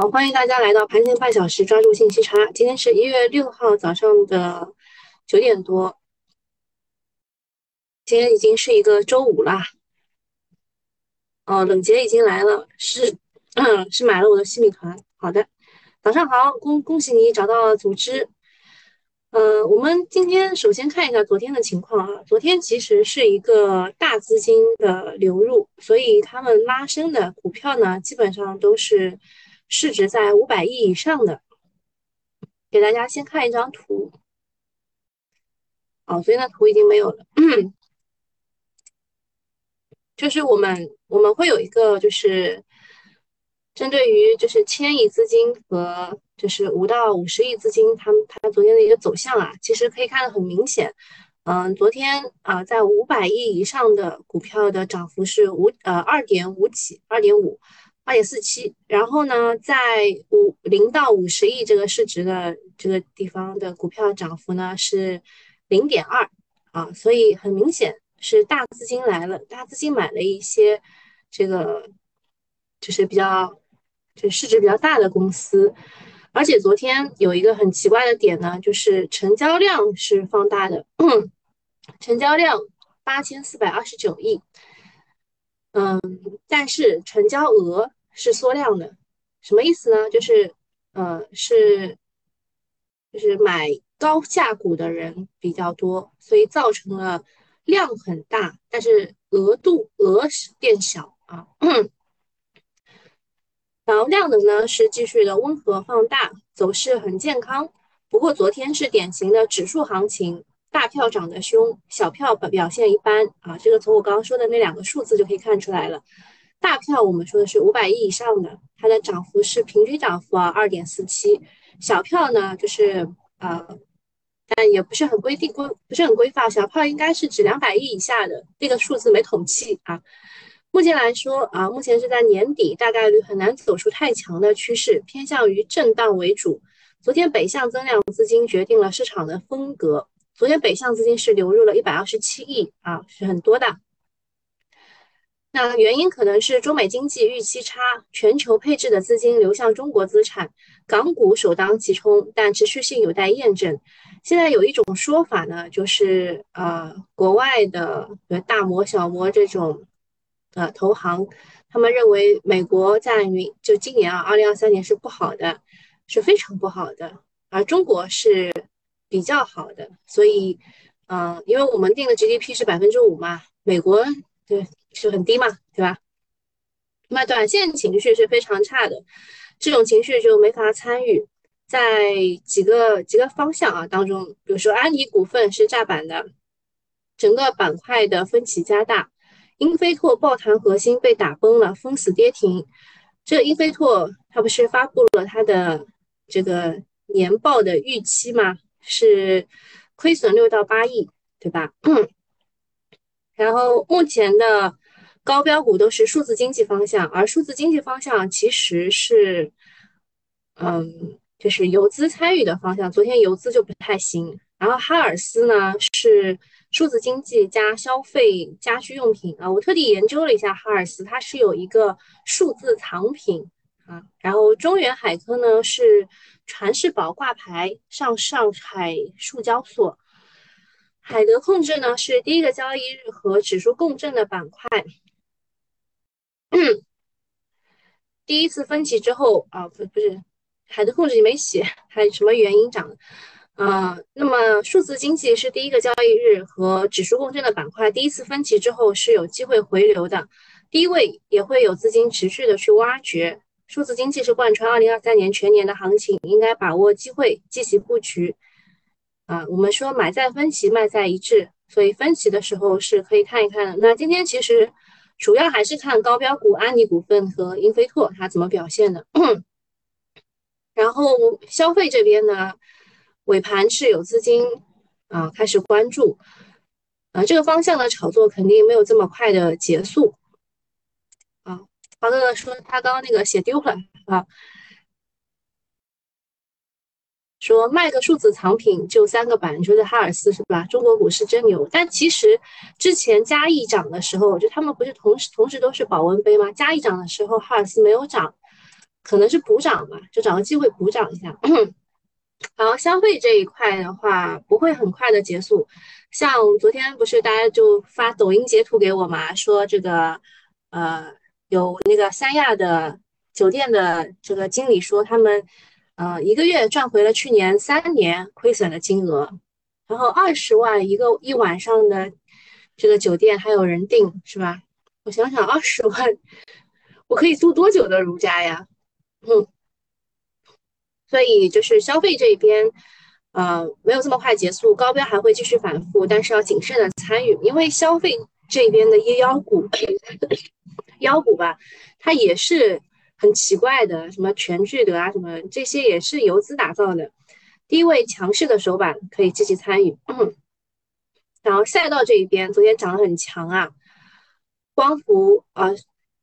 好，欢迎大家来到盘前半小时，抓住信息差。今天是一月六号早上的九点多，今天已经是一个周五啦。哦，冷杰已经来了，是，嗯，是买了我的新米团。好的，早上好，恭恭喜你找到了组织。呃，我们今天首先看一下昨天的情况啊。昨天其实是一个大资金的流入，所以他们拉升的股票呢，基本上都是市值在五百亿以上的。给大家先看一张图。哦，所以那图已经没有了。就是我们我们会有一个，就是针对于就是千亿资金和。就是五到五十亿资金，他们它昨天的一个走向啊，其实可以看得很明显。嗯，昨天啊，在五百亿以上的股票的涨幅是五呃二点五几，二点五，二点四七。然后呢，在五零到五十亿这个市值的这个地方的股票涨幅呢是零点二啊，所以很明显是大资金来了，大资金买了一些这个就是比较就市值比较大的公司。而且昨天有一个很奇怪的点呢，就是成交量是放大的，成交量八千四百二十九亿，嗯，但是成交额是缩量的，什么意思呢？就是呃是就是买高价股的人比较多，所以造成了量很大，但是额度额是变小啊。然后量能呢是继续的温和放大，走势很健康。不过昨天是典型的指数行情，大票涨得凶，小票表表现一般啊。这个从我刚刚说的那两个数字就可以看出来了。大票我们说的是五百亿以上的，它的涨幅是平均涨幅啊二点四七。小票呢就是呃，但也不是很规定规不是很规范，小票应该是指两百亿以下的，这个数字没统计啊。目前来说啊，目前是在年底，大概率很难走出太强的趋势，偏向于震荡为主。昨天北向增量资金决定了市场的风格。昨天北向资金是流入了一百二十七亿啊，是很多的。那原因可能是中美经济预期差，全球配置的资金流向中国资产，港股首当其冲，但持续性有待验证。现在有一种说法呢，就是呃，国外的大摩、小摩这种。呃，投行他们认为美国在明就今年啊，二零二三年是不好的，是非常不好的，而中国是比较好的，所以，嗯，因为我们定的 GDP 是百分之五嘛，美国对是很低嘛，对吧？那短线情绪是非常差的，这种情绪就没法参与。在几个几个方向啊当中，比如说安妮股份是炸板的，整个板块的分歧加大。英飞拓抱团核心被打崩了，封死跌停。这英飞拓它不是发布了它的这个年报的预期吗？是亏损六到八亿，对吧？然后目前的高标股都是数字经济方向，而数字经济方向其实是，嗯，就是游资参与的方向。昨天游资就不太行。然后哈尔斯呢是。数字经济加消费家居用品啊，我特地研究了一下哈尔斯，它是有一个数字藏品啊。然后中原海科呢是传世宝挂牌上上海数交所，海德控制呢是第一个交易日和指数共振的板块，第一次分歧之后啊，不不是海德控制你没写，还有什么原因涨？呃，那么数字经济是第一个交易日和指数共振的板块，第一次分歧之后是有机会回流的，低位也会有资金持续的去挖掘。数字经济是贯穿二零二三年全年的行情，应该把握机会，积极布局。啊，我们说买在分歧，卖在一致，所以分歧的时候是可以看一看的。那今天其实主要还是看高标股安妮股份和英飞拓它怎么表现的。然后消费这边呢？尾盘是有资金啊开始关注，啊这个方向的炒作肯定没有这么快的结束啊。华哥哥说他刚刚那个写丢了啊，说卖个数字藏品就三个板，你说的哈尔斯是吧？中国股市真牛，但其实之前嘉义涨的时候，就他们不是同时同时都是保温杯吗？嘉义涨的时候，哈尔斯没有涨。可能是补涨吧，就找个机会补涨一下。然后消费这一块的话，不会很快的结束。像昨天不是大家就发抖音截图给我嘛，说这个呃有那个三亚的酒店的这个经理说，他们呃一个月赚回了去年三年亏损的金额，然后二十万一个一晚上的这个酒店还有人订是吧？我想想，二十万我可以住多久的如家呀？嗯。所以就是消费这边，呃，没有这么快结束，高标还会继续反复，但是要谨慎的参与，因为消费这边的医药股，妖股吧，它也是很奇怪的，什么全聚德啊，什么这些也是游资打造的，低位强势的手板可以积极参与。然后赛道这一边，昨天涨得很强啊，光伏啊，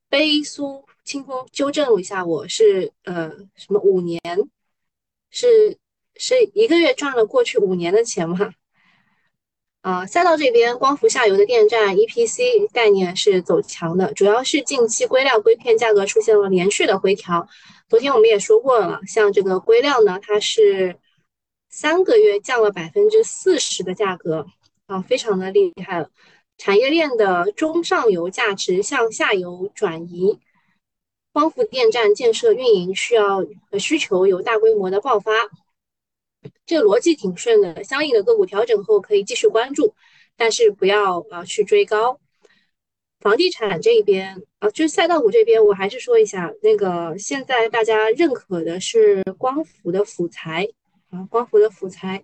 悲苏清风纠正一下，我是呃什么五年。是是一个月赚了过去五年的钱吗？啊，赛道这边光伏下游的电站 EPC 概念是走强的，主要是近期硅料硅片价格出现了连续的回调。昨天我们也说过了，像这个硅料呢，它是三个月降了百分之四十的价格啊，非常的厉害了。产业链的中上游价值向下游转移。光伏电站建设运营需要需求有大规模的爆发，这个逻辑挺顺的。相应的个股调整后可以继续关注，但是不要啊去追高。房地产这边啊，就是赛道股这边，我还是说一下，那个现在大家认可的是光伏的辅材啊，光伏的辅材，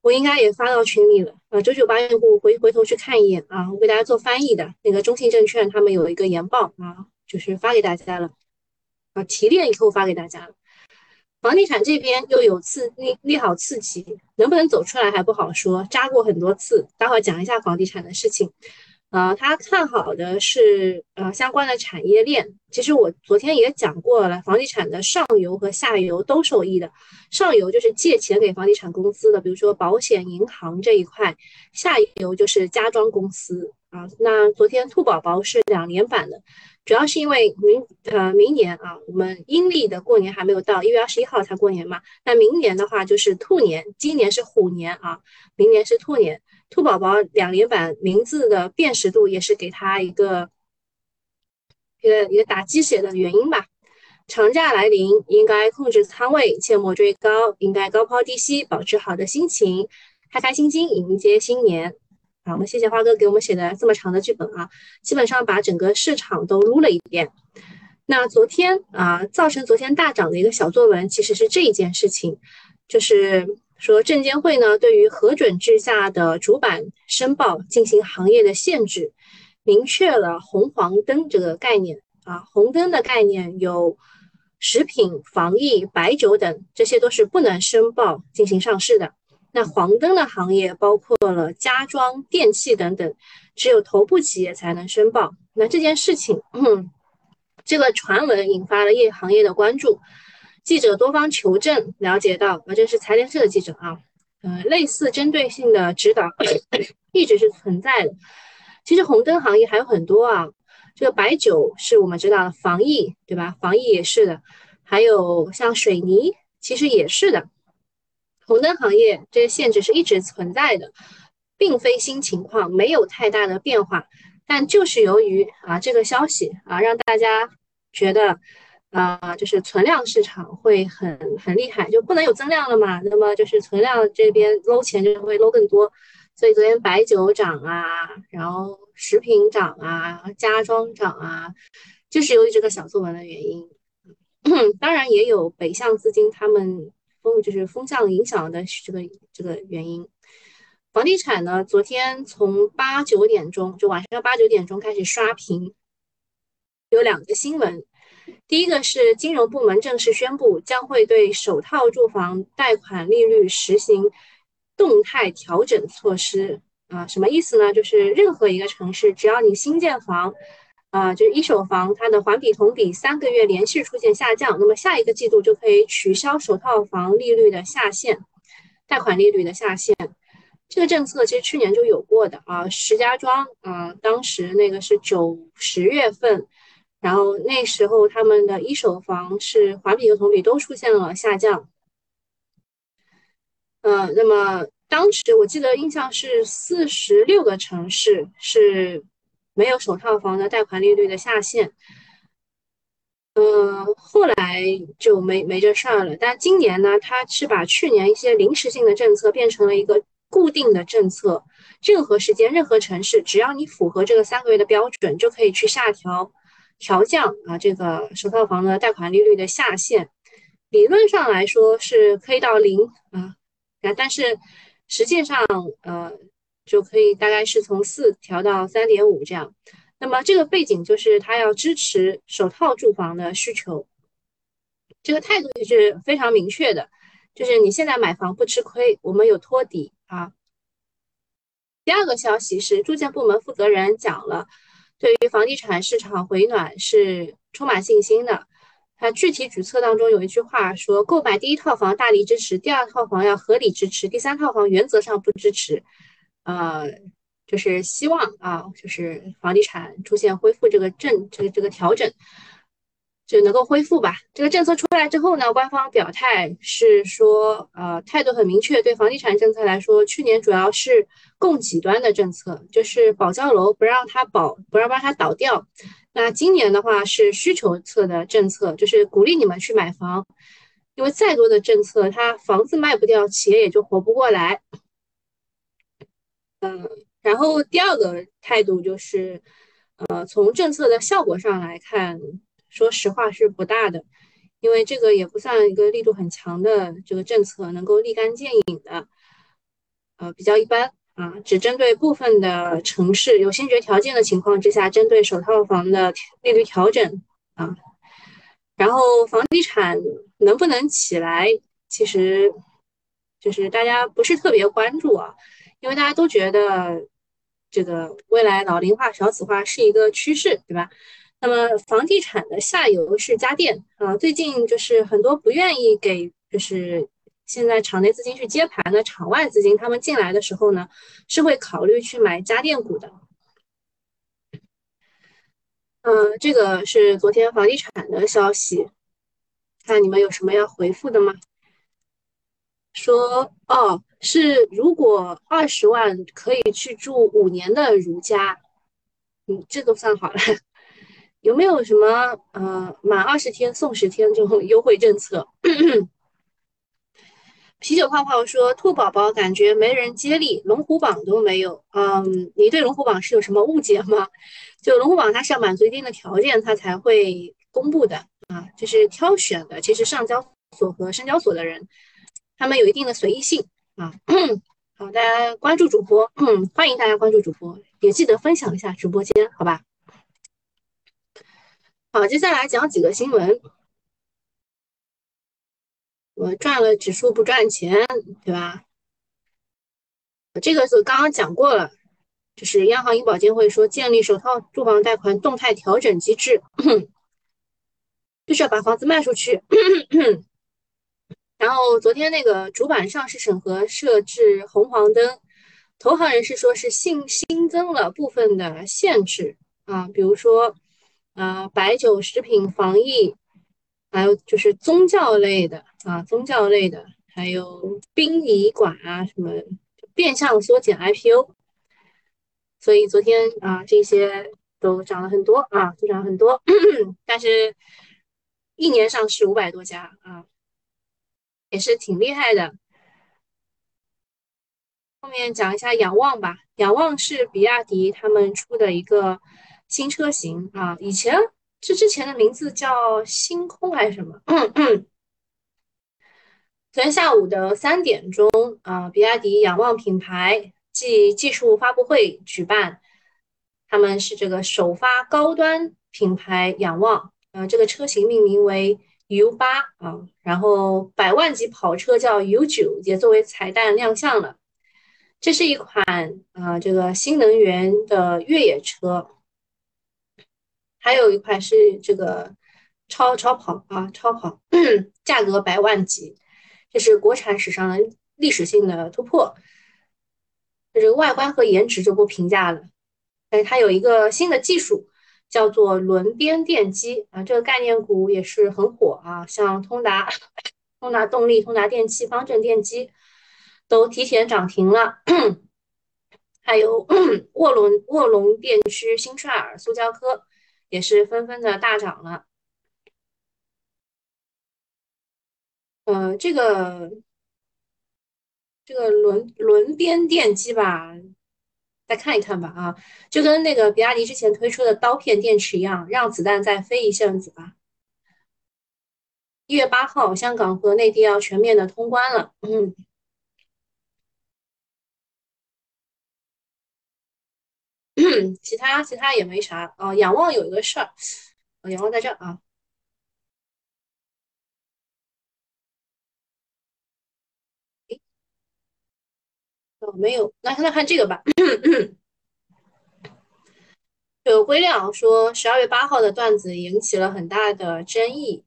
我应该也发到群里了啊。九九八用户回回头去看一眼啊，我给大家做翻译的那个中信证券他们有一个研报啊。就是发给大家了，啊，提炼以后发给大家了。房地产这边又有次利利好刺激，能不能走出来还不好说，扎过很多次。待会讲一下房地产的事情。呃，他看好的是呃相关的产业链。其实我昨天也讲过了，房地产的上游和下游都受益的。上游就是借钱给房地产公司的，比如说保险、银行这一块；下游就是家装公司啊。那昨天兔宝宝是两连板的。主要是因为明呃明年啊，我们阴历的过年还没有到，一月二十一号才过年嘛。那明年的话就是兔年，今年是虎年啊，明年是兔年。兔宝宝两连板名字的辨识度也是给他一个一个一个打鸡血的原因吧。长假来临，应该控制仓位，切莫追高，应该高抛低吸，保持好的心情，开开心心迎接新年。我们谢谢花哥给我们写的这么长的剧本啊，基本上把整个市场都撸了一遍。那昨天啊，造成昨天大涨的一个小作文，其实是这一件事情，就是说证监会呢对于核准制下的主板申报进行行业的限制，明确了红黄灯这个概念啊，红灯的概念有食品、防疫、白酒等，这些都是不能申报进行上市的。那黄灯的行业包括了家装、电器等等，只有头部企业才能申报。那这件事情，嗯这个传闻引发了业行业的关注，记者多方求证，了解到，啊，这是财联社的记者啊，呃，类似针对性的指导一直是存在的。其实红灯行业还有很多啊，这个白酒是我们知道的，防疫对吧？防疫也是的，还有像水泥，其实也是的。红灯行业这些限制是一直存在的，并非新情况，没有太大的变化。但就是由于啊这个消息啊，让大家觉得啊，就是存量市场会很很厉害，就不能有增量了嘛。那么就是存量这边搂钱就会搂更多。所以昨天白酒涨啊，然后食品涨啊，家装涨啊，就是由于这个小作文的原因。当然也有北向资金他们。就是风向影响的这个这个原因，房地产呢，昨天从八九点钟就晚上八九点钟开始刷屏，有两个新闻，第一个是金融部门正式宣布将会对首套住房贷款利率实行动态调整措施啊，什么意思呢？就是任何一个城市，只要你新建房。啊，就是一手房，它的环比同比三个月连续出现下降，那么下一个季度就可以取消首套房利率的下限，贷款利率的下限。这个政策其实去年就有过的啊，石家庄，啊，当时那个是九十月份然后那时候他们的一手房是环比和同比都出现了下降。呃，那么当时我记得印象是四十六个城市是没有首套房的贷款利率的下限。嗯，后来就没没这事儿了。但今年呢，它是把去年一些临时性的政策变成了一个固定的政策，任何时间、任何城市，只要你符合这个三个月的标准，就可以去下调、调降啊这个首套房的贷款利率的下限。理论上来说是可以到零啊，但是实际上呃就可以大概是从四调到三点五这样。那么这个背景就是他要支持首套住房的需求，这个态度也是非常明确的，就是你现在买房不吃亏，我们有托底啊。第二个消息是住建部门负责人讲了，对于房地产市场回暖是充满信心的。他具体举措当中有一句话说，购买第一套房大力支持，第二套房要合理支持，第三套房原则上不支持。呃。就是希望啊，就是房地产出现恢复这个政这个这个调整，就能够恢复吧。这个政策出来之后呢，官方表态是说，呃，态度很明确。对房地产政策来说，去年主要是供给端的政策，就是保交楼，不让它保，不让让它倒掉。那今年的话是需求侧的政策，就是鼓励你们去买房，因为再多的政策，它房子卖不掉，企业也就活不过来。嗯。然后第二个态度就是，呃，从政策的效果上来看，说实话是不大的，因为这个也不算一个力度很强的这个政策，能够立竿见影的，呃，比较一般啊，只针对部分的城市有先决条件的情况之下，针对首套房的利率调整啊，然后房地产能不能起来，其实就是大家不是特别关注啊。因为大家都觉得这个未来老龄化、少子化是一个趋势，对吧？那么房地产的下游是家电啊，最近就是很多不愿意给，就是现在场内资金去接盘的场外资金，他们进来的时候呢，是会考虑去买家电股的。嗯，这个是昨天房地产的消息，看你们有什么要回复的吗？说哦。是，如果二十万可以去住五年的如家，嗯，这都算好了。有没有什么呃，满二十天送十天这种优惠政策？啤酒泡泡说，兔宝宝感觉没人接力，龙虎榜都没有。嗯，你对龙虎榜是有什么误解吗？就龙虎榜它是要满足一定的条件，它才会公布的啊，就是挑选的。其实上交所和深交所的人，他们有一定的随意性。啊，好，大家关注主播，欢迎大家关注主播，也记得分享一下直播间，好吧？好，接下来讲几个新闻。我赚了指数不赚钱，对吧？这个是刚刚讲过了，就是央行、银保监会说建立首套住房贷款动态调整机制，就是要把房子卖出去。然后昨天那个主板上市审核设置红黄灯，投行人士说是新新增了部分的限制啊，比如说啊白酒、食品、防疫，还有就是宗教类的啊宗教类的，还有殡仪馆啊什么，变相缩减 IPO，所以昨天啊这些都涨了很多啊，都涨了很多，但是一年上市五百多家啊。也是挺厉害的。后面讲一下仰望吧，仰望是比亚迪他们出的一个新车型啊，以前这之前的名字叫星空还是什么？昨天下午的三点钟啊，比亚迪仰望品牌暨技术发布会举办，他们是这个首发高端品牌仰望，呃，这个车型命名为。U 八啊，然后百万级跑车叫 U 九也作为彩蛋亮相了。这是一款啊，这个新能源的越野车。还有一款是这个超超跑啊，超跑，价格百万级，这是国产史上的历史性的突破。这个外观和颜值就不评价了，但是它有一个新的技术，叫做轮边电机啊，这个概念股也是很火啊，像通达、通达动力、通达电器、方正电机都提前涨停了，还有卧龙卧龙电驱、新帅尔、塑胶科也是纷纷的大涨了。呃，这个这个轮轮边电机吧。再看一看吧，啊，就跟那个比亚迪之前推出的刀片电池一样，让子弹再飞一阵子吧。一月八号，香港和内地要全面的通关了，嗯，其他其他也没啥啊。仰望有一个事儿，仰望在这儿啊，没有，那那看这个吧。有规亮说，十二月八号的段子引起了很大的争议，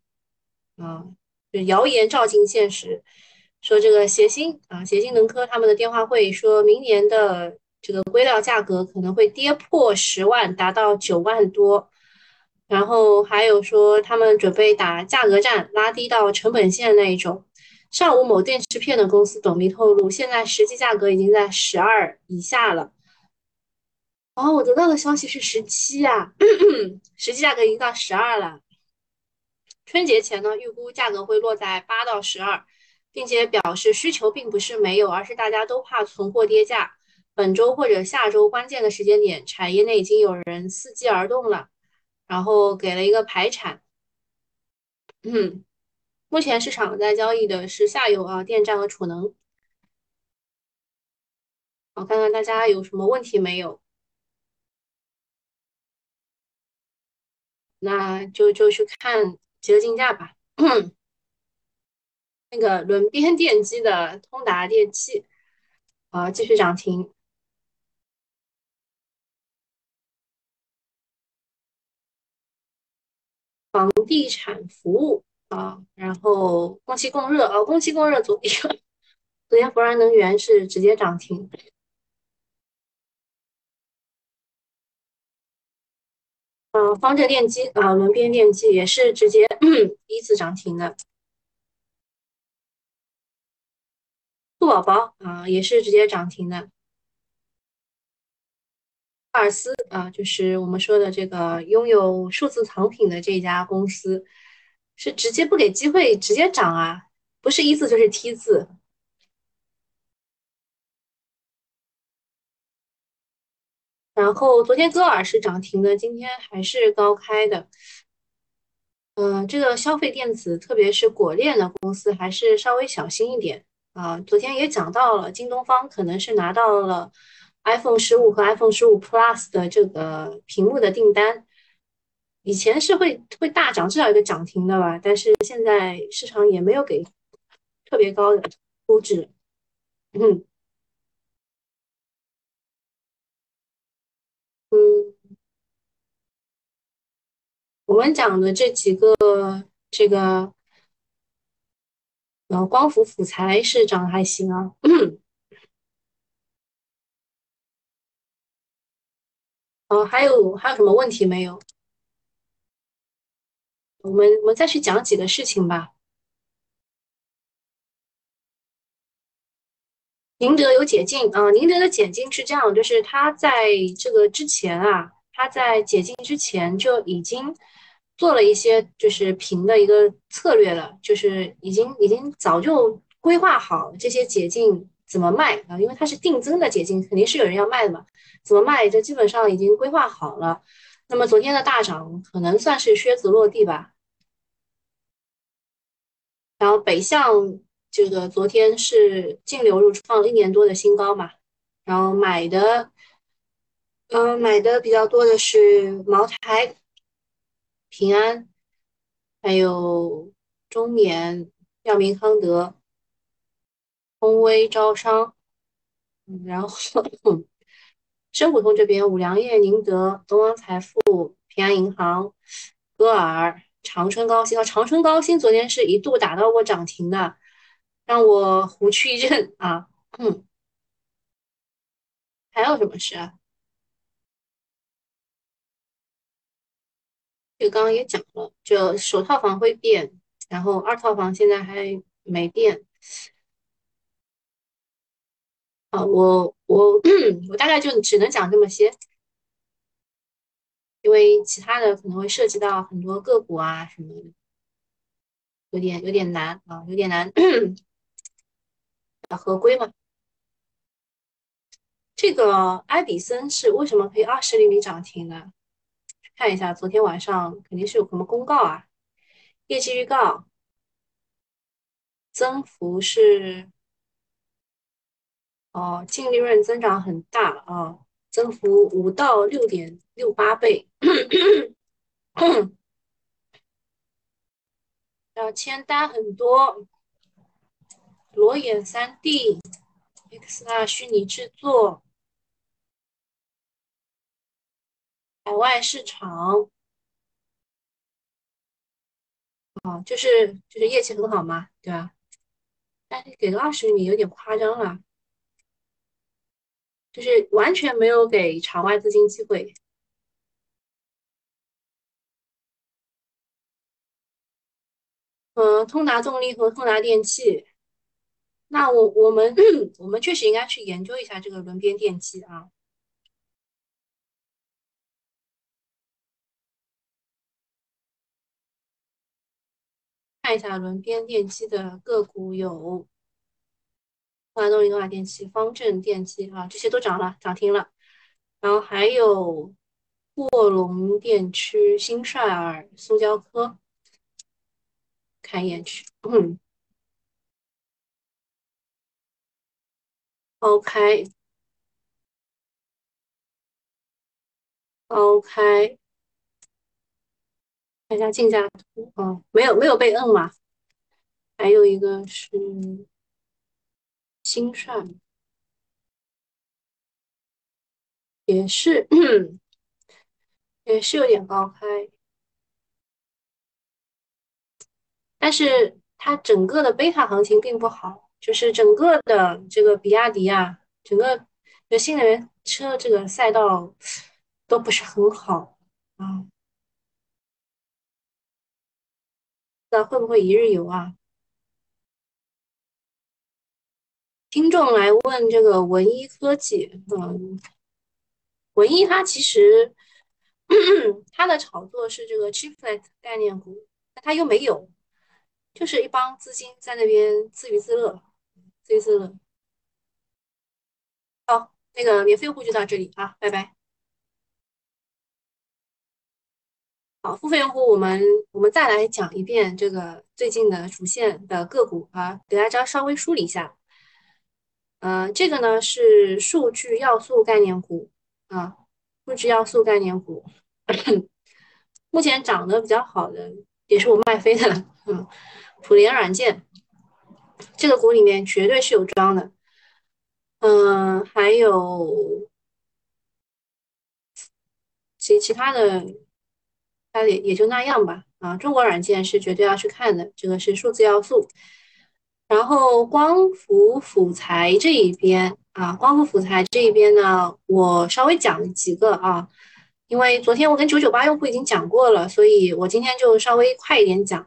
啊，就谣言照进现实，说这个协鑫啊，协鑫能科他们的电话会说明年的这个硅料价格可能会跌破十万，达到九万多，然后还有说他们准备打价格战，拉低到成本线那一种。上午某电池片的公司董秘透露，现在实际价格已经在十二以下了。哦，我得到的消息是十七呀，实际价格已经到十二了。春节前呢，预估价格会落在八到十二，并且表示需求并不是没有，而是大家都怕存货跌价。本周或者下周关键的时间点，产业内已经有人伺机而动了，然后给了一个排产。嗯，目前市场在交易的是下游啊，电站和储能。我看看大家有什么问题没有？那就就去看集合竞价吧。那个轮边电机的通达电器啊，继续涨停。房地产服务啊，然后供气供热啊，供气供热昨天昨天博然能源是直接涨停。嗯，方正电机啊，轮边电机也是直接 依次涨停的。兔宝宝啊，也是直接涨停的。阿尔斯啊，就是我们说的这个拥有数字藏品的这家公司，是直接不给机会直接涨啊，不是一字就是 T 字。然后昨天歌尔是涨停的，今天还是高开的。嗯，这个消费电子，特别是果链的公司，还是稍微小心一点啊。昨天也讲到了，京东方可能是拿到了 iPhone 十五和 iPhone 十五 Plus 的这个屏幕的订单，以前是会会大涨，至少一个涨停的吧。但是现在市场也没有给特别高的估值，嗯。嗯，我们讲的这几个，这个，呃，光伏辅材是涨的还行啊。哦，还有还有什么问题没有？我们我们再去讲几个事情吧。宁德有解禁啊！宁德的解禁是这样，就是它在这个之前啊，它在解禁之前就已经做了一些就是平的一个策略了，就是已经已经早就规划好这些解禁怎么卖啊，因为它是定增的解禁，肯定是有人要卖的嘛，怎么卖这基本上已经规划好了。那么昨天的大涨可能算是靴子落地吧，然后北向。这个昨天是净流入创了一年多的新高嘛，然后买的，嗯，买的比较多的是茅台、平安，还有中缅、药明康德、通威招商，嗯，然后深股通这边五粮液、宁德、东方财富、平安银行、歌尔、长春高新啊，长春高新昨天是一度打到过涨停的。让我胡去一阵啊！嗯，还有什么事啊？就刚刚也讲了，就首套房会变，然后二套房现在还没变。啊，我我我大概就只能讲这么些，因为其他的可能会涉及到很多个股啊什么的，有点有点难啊，有点难。合规嘛？这个爱迪森是为什么可以二十厘米涨停呢？看一下，昨天晚上肯定是有什么公告啊？业绩预告，增幅是。哦，净利润增长很大啊，增幅五到六点六八倍。要签单很多，裸眼三 D，XR 虚拟制作，海外市场，啊，就是就是业绩很好嘛，对吧？但是给个二十米有点夸张了。就是完全没有给场外资金机会。呃，通达动力和通达电气，那我我们我们确实应该去研究一下这个轮边电机啊。看一下轮边电机的个股有。华东、动化电器、方正电器啊，这些都涨了，涨停了。然后还有卧龙电区、新帅尔、苏胶科，看一眼去。嗯，OK，OK，看一下竞价图啊，没有没有被摁嘛？还有一个是。新帅也是，也是有点高开，但是它整个的贝塔行情并不好，就是整个的这个比亚迪啊，整个的新能源车这个赛道都不是很好啊。那会不会一日游啊？听众来问这个文一科技，嗯，文一它其实 它的炒作是这个 chiplet 概念股，但它又没有，就是一帮资金在那边自娱自乐，自娱自乐。好，那个免费用户就到这里啊，拜拜。好，付费用户我们我们再来讲一遍这个最近的主线的个股啊，给大家稍微梳理一下。嗯，这个呢是数据要素概念股啊，数据要素概念股，目前涨得比较好的也是我卖飞的了，嗯，普联软件这个股里面绝对是有庄的，嗯，还有其其他的，它也也就那样吧，啊，中国软件是绝对要去看的，这个是数字要素。然后光伏辅材这一边啊，光伏辅材这一边呢，我稍微讲几个啊，因为昨天我跟九九八用户已经讲过了，所以我今天就稍微快一点讲。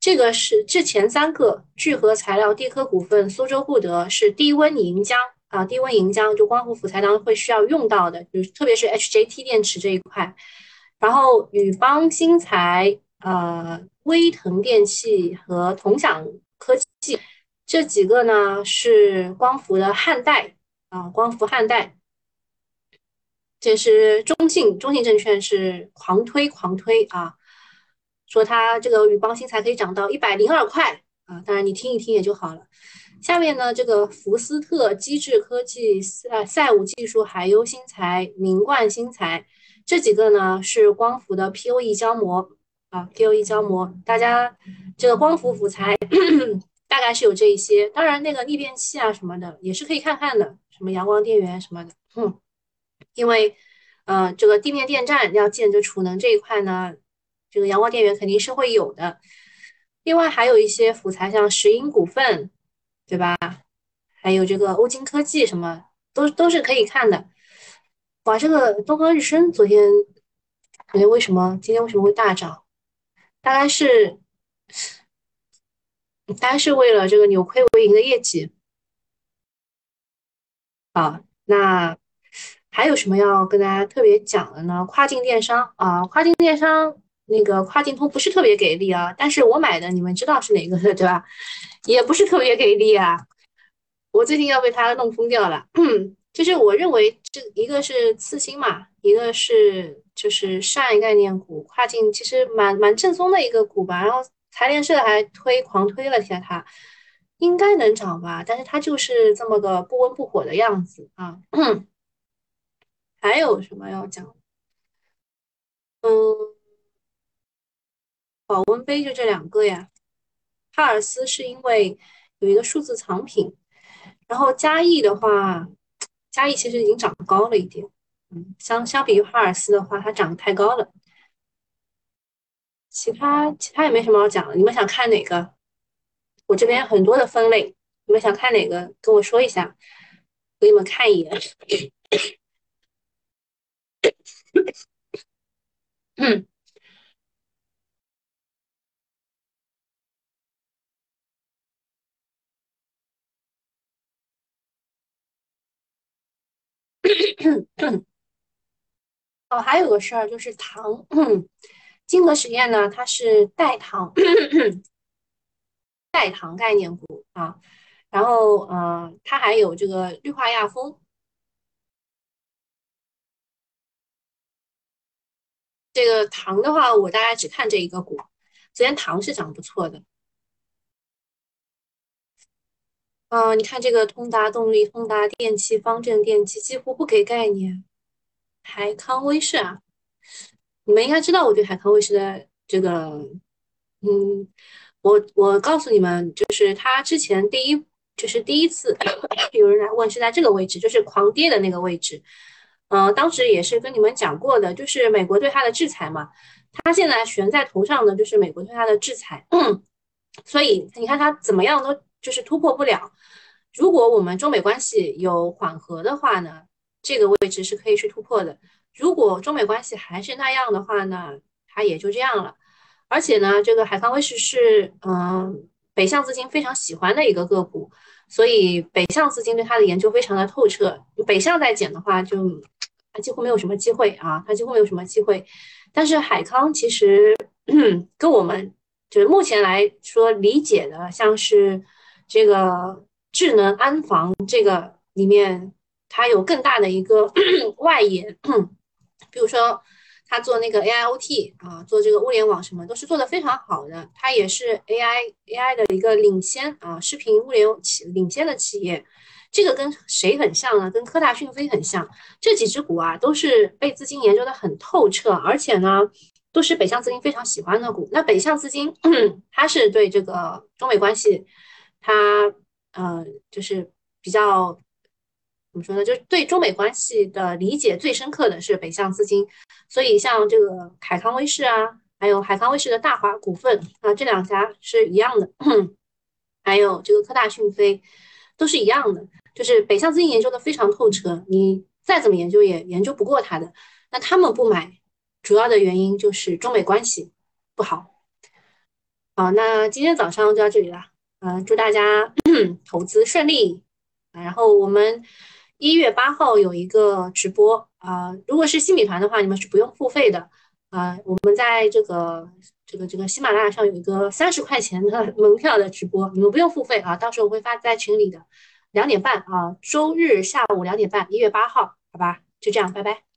这个是这前三个聚合材料、地科股份、苏州沪德是低温银浆啊，低温银浆就光伏辅材当中会需要用到的，就是特别是 HJT 电池这一块。然后宇邦新材、呃威腾电器和同享科技技。这几个呢是光伏的汉代啊，光伏汉代，这是中信，中信证券是狂推狂推啊，说它这个宇邦新材可以涨到一百零二块啊，当然你听一听也就好了。下面呢，这个福斯特机智科技、赛赛武技术、海优新材、明冠新材这几个呢是光伏的 POE 胶膜啊，POE 胶膜，大家这个光伏辅材。大概是有这一些，当然那个逆变器啊什么的也是可以看看的，什么阳光电源什么的，嗯，因为，呃，这个地面电站要建这储能这一块呢，这个阳光电源肯定是会有的。另外还有一些辅材，像石英股份，对吧？还有这个欧金科技，什么都都是可以看的。哇，这个东方日升昨天昨天，为什么今天为什么会大涨？大概是大概是为了这个扭亏为盈的业绩啊。那还有什么要跟大家特别讲的呢？跨境电商啊，跨境电商那个跨境通不是特别给力啊，但是我买的你们知道是哪个的对吧？也不是特别给力啊，我最近要被它弄疯掉了。就是我认为这一个是次新嘛，一个是就是上一概念股，跨境其实蛮蛮正宗的一个股吧。然后财联社还推狂推了一下它，应该能涨吧，但是它就是这么个不温不火的样子啊。还有什么要讲？嗯，保温杯就这两个呀。哈尔斯是因为有一个数字藏品，然后嘉益的话。嘉义其实已经涨高了一点，嗯，相相比于哈尔斯的话，它涨得太高了。其他其他也没什么好讲的，你们想看哪个？我这边很多的分类，你们想看哪个？跟我说一下，给你们看一眼。嗯。哦，还有个事儿就是糖，金河实验呢，它是代糖，代糖概念股啊。然后，呃，它还有这个氯化亚峰。这个糖的话，我大概只看这一个股。昨天糖是涨不错的。啊，你看这个通达动力、通达电气、方正电器几乎不给概念。海康威视啊，你们应该知道我对海康威视的这个，嗯，我我告诉你们，就是它之前第一就是第一次有人来问是在这个位置，就是狂跌的那个位置。嗯，当时也是跟你们讲过的，就是美国对它的制裁嘛，它现在悬在头上的就是美国对它的制裁，所以你看它怎么样都就是突破不了。如果我们中美关系有缓和的话呢，这个位置是可以去突破的。如果中美关系还是那样的话呢，它也就这样了。而且呢，这个海康威视是嗯北向资金非常喜欢的一个个股，所以北向资金对它的研究非常的透彻。北向再减的话，就它几乎没有什么机会啊，它几乎没有什么机会。但是海康其实跟我们就是目前来说理解的，像是这个。智能安防这个里面，它有更大的一个 外延，比如说他做那个 AIoT 啊，做这个物联网什么都是做的非常好的。它也是 AI AI 的一个领先啊，视频物联企领先的企业。这个跟谁很像呢？跟科大讯飞很像。这几只股啊，都是被资金研究的很透彻，而且呢，都是北向资金非常喜欢的股。那北向资金，它是对这个中美关系，它。呃，就是比较怎么说呢？就是对中美关系的理解最深刻的是北向资金，所以像这个海康威视啊，还有海康威视的大华股份啊，这两家是一样的，还有这个科大讯飞都是一样的，就是北向资金研究的非常透彻，你再怎么研究也研究不过他的。那他们不买，主要的原因就是中美关系不好。好，那今天早上就到这里了。嗯，祝大家 投资顺利。然后我们一月八号有一个直播啊，如果是新米团的话，你们是不用付费的啊。我们在这个这个这个喜马拉雅上有一个三十块钱的 门票的直播，你们不用付费啊。到时候我会发在群里的，两点半啊，周日下午两点半，一月八号，好吧，就这样，拜拜。